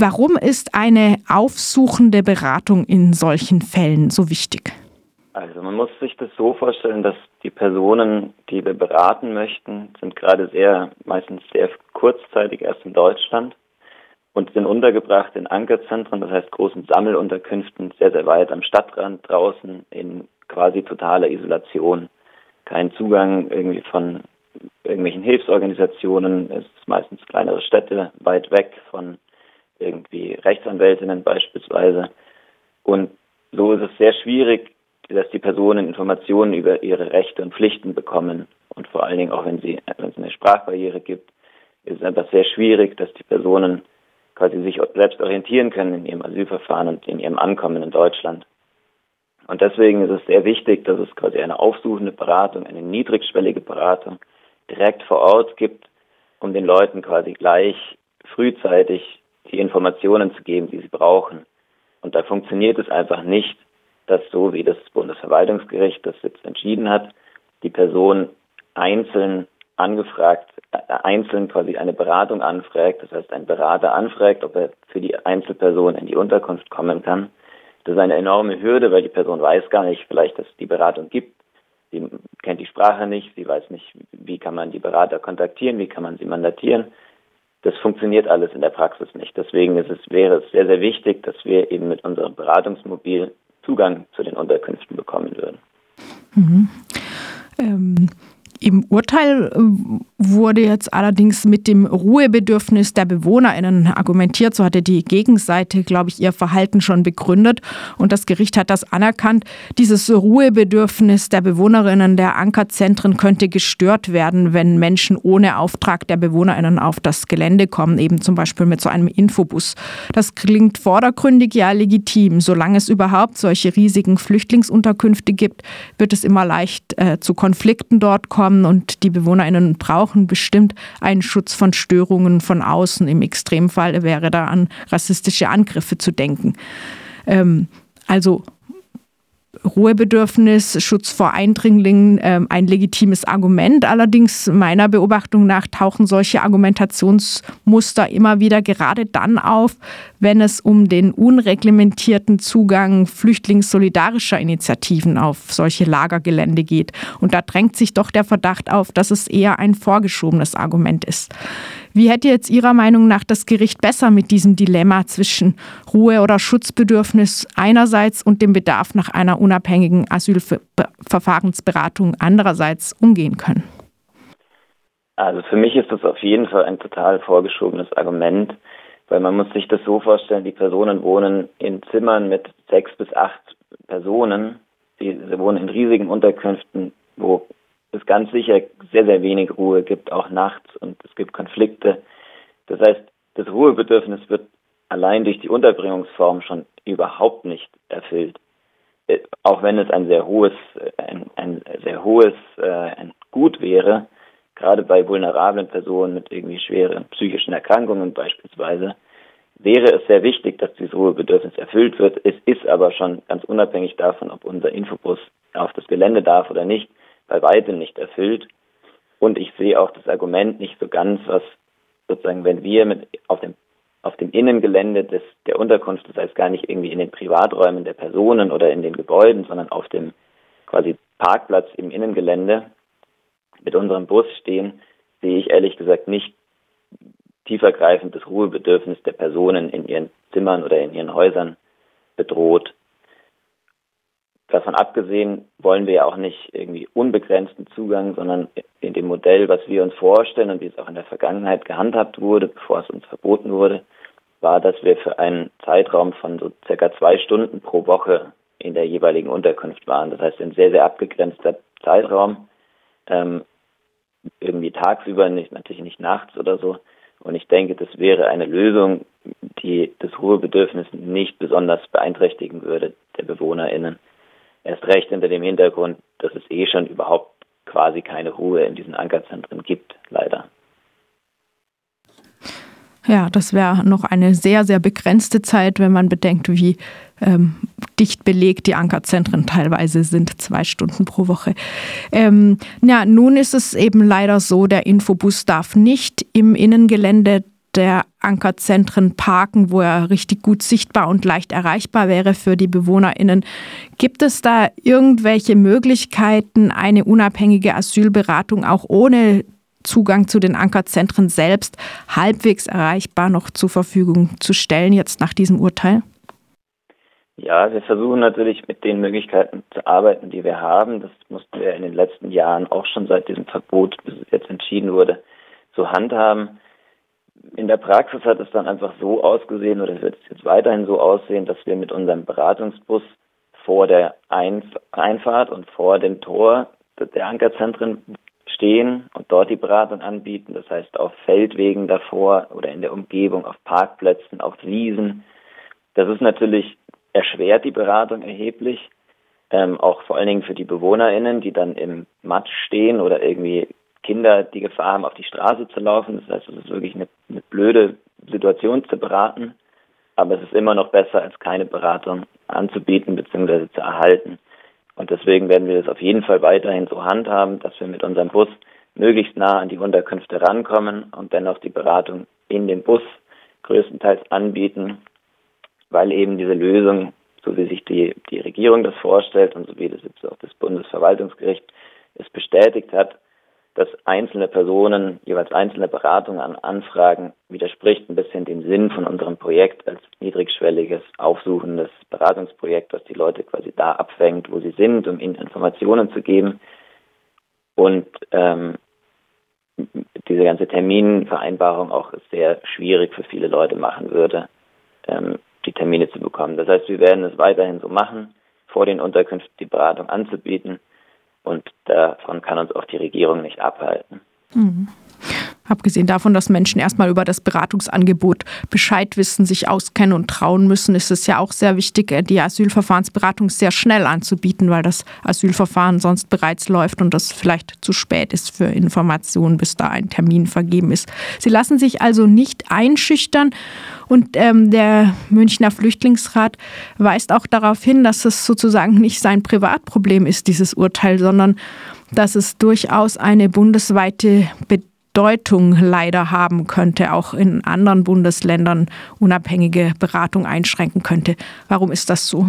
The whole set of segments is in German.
Warum ist eine aufsuchende Beratung in solchen Fällen so wichtig? Also man muss sich das so vorstellen, dass die Personen, die wir beraten möchten, sind gerade sehr, meistens sehr kurzzeitig erst in Deutschland und sind untergebracht in Ankerzentren, das heißt großen Sammelunterkünften, sehr, sehr weit am Stadtrand draußen in quasi totaler Isolation. Kein Zugang irgendwie von irgendwelchen Hilfsorganisationen, es ist meistens kleinere Städte, weit weg von irgendwie Rechtsanwältinnen beispielsweise. Und so ist es sehr schwierig, dass die Personen Informationen über ihre Rechte und Pflichten bekommen. Und vor allen Dingen auch, wenn, sie, wenn es eine Sprachbarriere gibt, ist es einfach sehr schwierig, dass die Personen quasi sich selbst orientieren können in ihrem Asylverfahren und in ihrem Ankommen in Deutschland. Und deswegen ist es sehr wichtig, dass es quasi eine aufsuchende Beratung, eine niedrigschwellige Beratung direkt vor Ort gibt, um den Leuten quasi gleich frühzeitig die Informationen zu geben, die sie brauchen. Und da funktioniert es einfach nicht, dass so wie das Bundesverwaltungsgericht das jetzt entschieden hat, die Person einzeln angefragt, äh, einzeln quasi eine Beratung anfragt, das heißt ein Berater anfragt, ob er für die Einzelperson in die Unterkunft kommen kann. Das ist eine enorme Hürde, weil die Person weiß gar nicht vielleicht, dass es die Beratung gibt. Sie kennt die Sprache nicht, sie weiß nicht, wie kann man die Berater kontaktieren, wie kann man sie mandatieren. Das funktioniert alles in der Praxis nicht. Deswegen es, wäre es sehr, sehr wichtig, dass wir eben mit unserem Beratungsmobil Zugang zu den Unterkünften bekommen würden. Mhm. Ähm, Im Urteil äh, wurde jetzt allerdings mit dem Ruhebedürfnis der BewohnerInnen argumentiert. So hatte die Gegenseite, glaube ich, ihr Verhalten schon begründet. Und das Gericht hat das anerkannt. Dieses Ruhebedürfnis der BewohnerInnen der Ankerzentren könnte gestört werden, wenn Menschen ohne Auftrag der BewohnerInnen auf das Gelände kommen, eben zum Beispiel mit so einem Infobus. Das klingt vordergründig ja legitim. Solange es überhaupt solche riesigen Flüchtlingsunterkünfte gibt, wird es immer leicht äh, zu Konflikten dort kommen und die BewohnerInnen brauchen brauchen bestimmt einen Schutz von Störungen von außen. Im Extremfall wäre da an rassistische Angriffe zu denken. Ähm, also Ruhebedürfnis, Schutz vor Eindringlingen äh, ein legitimes Argument. Allerdings meiner Beobachtung nach tauchen solche Argumentationsmuster immer wieder gerade dann auf, wenn es um den unreglementierten Zugang flüchtlingssolidarischer Initiativen auf solche Lagergelände geht. Und da drängt sich doch der Verdacht auf, dass es eher ein vorgeschobenes Argument ist. Wie hätte jetzt Ihrer Meinung nach das Gericht besser mit diesem Dilemma zwischen Ruhe- oder Schutzbedürfnis einerseits und dem Bedarf nach einer unabhängigen Asylverfahrensberatung andererseits umgehen können? Also für mich ist das auf jeden Fall ein total vorgeschobenes Argument, weil man muss sich das so vorstellen, die Personen wohnen in Zimmern mit sechs bis acht Personen. Sie, sie wohnen in riesigen Unterkünften, wo es ganz sicher sehr, sehr wenig Ruhe gibt, auch nachts und es gibt Konflikte. Das heißt, das Ruhebedürfnis wird allein durch die Unterbringungsform schon überhaupt nicht erfüllt. Äh, auch wenn es ein sehr hohes, ein, ein sehr hohes äh, ein Gut wäre, gerade bei vulnerablen Personen mit irgendwie schweren psychischen Erkrankungen beispielsweise, wäre es sehr wichtig, dass dieses Ruhebedürfnis erfüllt wird. Es ist aber schon ganz unabhängig davon, ob unser Infobus auf das Gelände darf oder nicht, bei weitem nicht erfüllt. Und ich sehe auch das Argument nicht so ganz, was sozusagen, wenn wir mit auf dem auf dem Innengelände des, der Unterkunft, das heißt gar nicht irgendwie in den Privaträumen der Personen oder in den Gebäuden, sondern auf dem quasi Parkplatz im Innengelände mit unserem Bus stehen, sehe ich ehrlich gesagt nicht tiefergreifend das Ruhebedürfnis der Personen in ihren Zimmern oder in ihren Häusern bedroht. Davon abgesehen wollen wir ja auch nicht irgendwie unbegrenzten Zugang, sondern in dem Modell, was wir uns vorstellen und wie es auch in der Vergangenheit gehandhabt wurde, bevor es uns verboten wurde, war, dass wir für einen Zeitraum von so circa zwei Stunden pro Woche in der jeweiligen Unterkunft waren. Das heißt, ein sehr, sehr abgegrenzter Zeitraum, ähm, irgendwie tagsüber, nicht, natürlich nicht nachts oder so. Und ich denke, das wäre eine Lösung, die das Ruhebedürfnis nicht besonders beeinträchtigen würde der BewohnerInnen. Erst recht hinter dem Hintergrund, dass es eh schon überhaupt quasi keine Ruhe in diesen Ankerzentren gibt, leider. Ja, das wäre noch eine sehr, sehr begrenzte Zeit, wenn man bedenkt, wie ähm, dicht belegt die Ankerzentren teilweise sind, zwei Stunden pro Woche. Ähm, ja, nun ist es eben leider so, der Infobus darf nicht im Innengelände der Ankerzentren parken, wo er richtig gut sichtbar und leicht erreichbar wäre für die BewohnerInnen. Gibt es da irgendwelche Möglichkeiten, eine unabhängige Asylberatung auch ohne Zugang zu den Ankerzentren selbst halbwegs erreichbar noch zur Verfügung zu stellen, jetzt nach diesem Urteil? Ja, wir versuchen natürlich mit den Möglichkeiten zu arbeiten, die wir haben. Das mussten wir in den letzten Jahren auch schon seit diesem Verbot, bis es jetzt entschieden wurde, so handhaben. In der Praxis hat es dann einfach so ausgesehen oder wird es jetzt weiterhin so aussehen, dass wir mit unserem Beratungsbus vor der Einfahrt und vor dem Tor der Ankerzentren stehen und dort die Beratung anbieten. Das heißt auf Feldwegen davor oder in der Umgebung, auf Parkplätzen, auf Wiesen. Das ist natürlich erschwert die Beratung erheblich, ähm, auch vor allen Dingen für die BewohnerInnen, die dann im Matsch stehen oder irgendwie Kinder die Gefahr haben, auf die Straße zu laufen. Das heißt, es ist wirklich eine, eine blöde Situation zu beraten, aber es ist immer noch besser, als keine Beratung anzubieten bzw. zu erhalten. Und deswegen werden wir das auf jeden Fall weiterhin so handhaben, dass wir mit unserem Bus möglichst nah an die Unterkünfte rankommen und dennoch die Beratung in dem Bus größtenteils anbieten weil eben diese Lösung, so wie sich die, die Regierung das vorstellt und so wie das jetzt auch das Bundesverwaltungsgericht es bestätigt hat, dass einzelne Personen jeweils einzelne Beratungen an Anfragen widerspricht ein bisschen dem Sinn von unserem Projekt als niedrigschwelliges, aufsuchendes Beratungsprojekt, das die Leute quasi da abfängt, wo sie sind, um ihnen Informationen zu geben. Und ähm, diese ganze Terminvereinbarung auch sehr schwierig für viele Leute machen würde. Ähm, die Termine zu bekommen. Das heißt, wir werden es weiterhin so machen, vor den Unterkünften die Beratung anzubieten und davon kann uns auch die Regierung nicht abhalten. Mhm. Abgesehen davon, dass Menschen erstmal über das Beratungsangebot Bescheid wissen, sich auskennen und trauen müssen, ist es ja auch sehr wichtig, die Asylverfahrensberatung sehr schnell anzubieten, weil das Asylverfahren sonst bereits läuft und das vielleicht zu spät ist für Informationen, bis da ein Termin vergeben ist. Sie lassen sich also nicht einschüchtern und ähm, der Münchner Flüchtlingsrat weist auch darauf hin, dass es sozusagen nicht sein Privatproblem ist, dieses Urteil, sondern dass es durchaus eine bundesweite Bedeutung leider haben könnte, auch in anderen Bundesländern unabhängige Beratung einschränken könnte. Warum ist das so?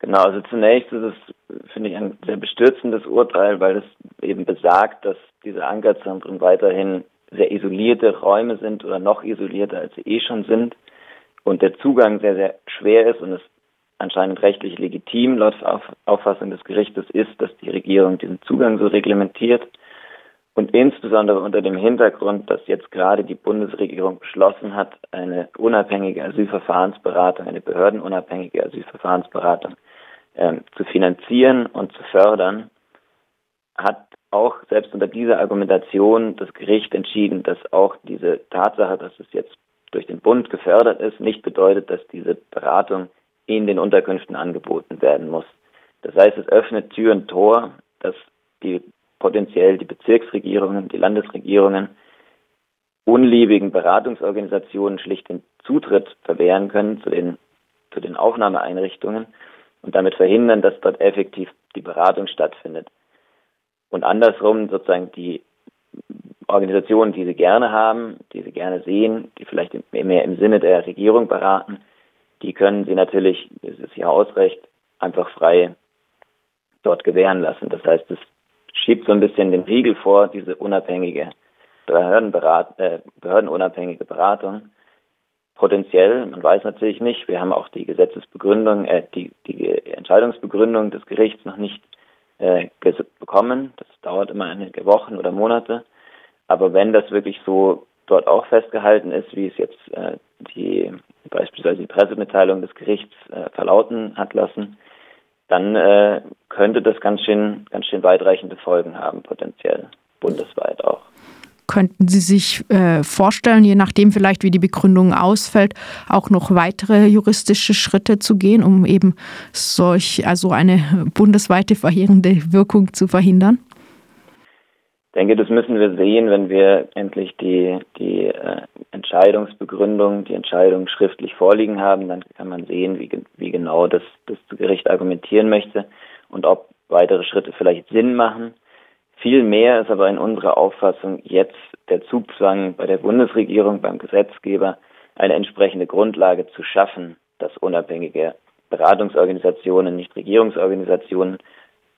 Genau, also zunächst ist es, finde ich, ein sehr bestürzendes Urteil, weil es eben besagt, dass diese Ankerzentren weiterhin sehr isolierte Räume sind oder noch isolierter, als sie eh schon sind und der Zugang sehr, sehr schwer ist und es anscheinend rechtlich legitim laut Auffassung des Gerichtes ist, dass die Regierung diesen Zugang so reglementiert und insbesondere unter dem Hintergrund, dass jetzt gerade die Bundesregierung beschlossen hat, eine unabhängige Asylverfahrensberatung, eine behördenunabhängige Asylverfahrensberatung ähm, zu finanzieren und zu fördern, hat auch selbst unter dieser Argumentation das Gericht entschieden, dass auch diese Tatsache, dass es jetzt durch den Bund gefördert ist, nicht bedeutet, dass diese Beratung in den Unterkünften angeboten werden muss. Das heißt, es öffnet Tür und Tor, dass die potenziell die Bezirksregierungen, die Landesregierungen unliebigen Beratungsorganisationen schlicht den Zutritt verwehren können zu den, zu den Aufnahmeeinrichtungen und damit verhindern, dass dort effektiv die Beratung stattfindet. Und andersrum sozusagen die Organisationen, die sie gerne haben, die sie gerne sehen, die vielleicht mehr im Sinne der Regierung beraten, die können sie natürlich, das ist ihr Ausrecht, einfach frei dort gewähren lassen. Das heißt, es schiebt so ein bisschen den Riegel vor, diese unabhängige Behördenberat, äh, behördenunabhängige Beratung. Potenziell, man weiß natürlich nicht, wir haben auch die Gesetzesbegründung, äh, die, die Entscheidungsbegründung des Gerichts noch nicht äh, bekommen. Das dauert immer einige Wochen oder Monate. Aber wenn das wirklich so dort auch festgehalten ist, wie es jetzt äh, die beispielsweise die Pressemitteilung des Gerichts äh, verlauten hat lassen, dann äh, könnte das ganz schön, ganz schön weitreichende Folgen haben, potenziell bundesweit auch. Könnten Sie sich äh, vorstellen, je nachdem vielleicht, wie die Begründung ausfällt, auch noch weitere juristische Schritte zu gehen, um eben solch, also eine bundesweite verheerende Wirkung zu verhindern? Ich denke, das müssen wir sehen, wenn wir endlich die, die äh, Entscheidungsbegründung, die Entscheidung schriftlich vorliegen haben. Dann kann man sehen, wie, wie genau das, das Gericht argumentieren möchte und ob weitere Schritte vielleicht Sinn machen Vielmehr ist aber in unserer Auffassung jetzt der Zugzwang bei der Bundesregierung, beim Gesetzgeber, eine entsprechende Grundlage zu schaffen, dass unabhängige Beratungsorganisationen, nicht Regierungsorganisationen,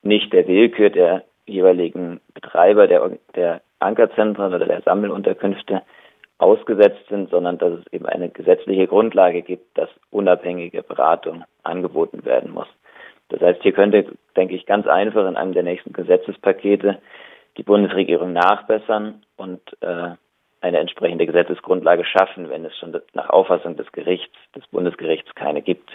nicht der Willkür der jeweiligen Betreiber der, der Ankerzentren oder der Sammelunterkünfte ausgesetzt sind, sondern dass es eben eine gesetzliche Grundlage gibt, dass unabhängige Beratung angeboten werden muss. Das heißt, hier könnte, denke ich, ganz einfach in einem der nächsten Gesetzespakete die Bundesregierung nachbessern und äh, eine entsprechende Gesetzesgrundlage schaffen, wenn es schon nach Auffassung des Gerichts, des Bundesgerichts keine gibt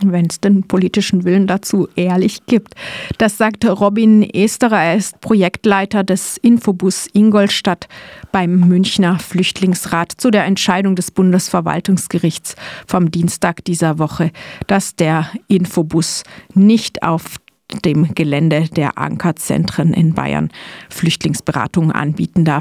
wenn es den politischen Willen dazu ehrlich gibt. Das sagt Robin Esterer, er ist Projektleiter des Infobus Ingolstadt beim Münchner Flüchtlingsrat zu der Entscheidung des Bundesverwaltungsgerichts vom Dienstag dieser Woche, dass der Infobus nicht auf dem Gelände der Ankerzentren in Bayern Flüchtlingsberatung anbieten darf.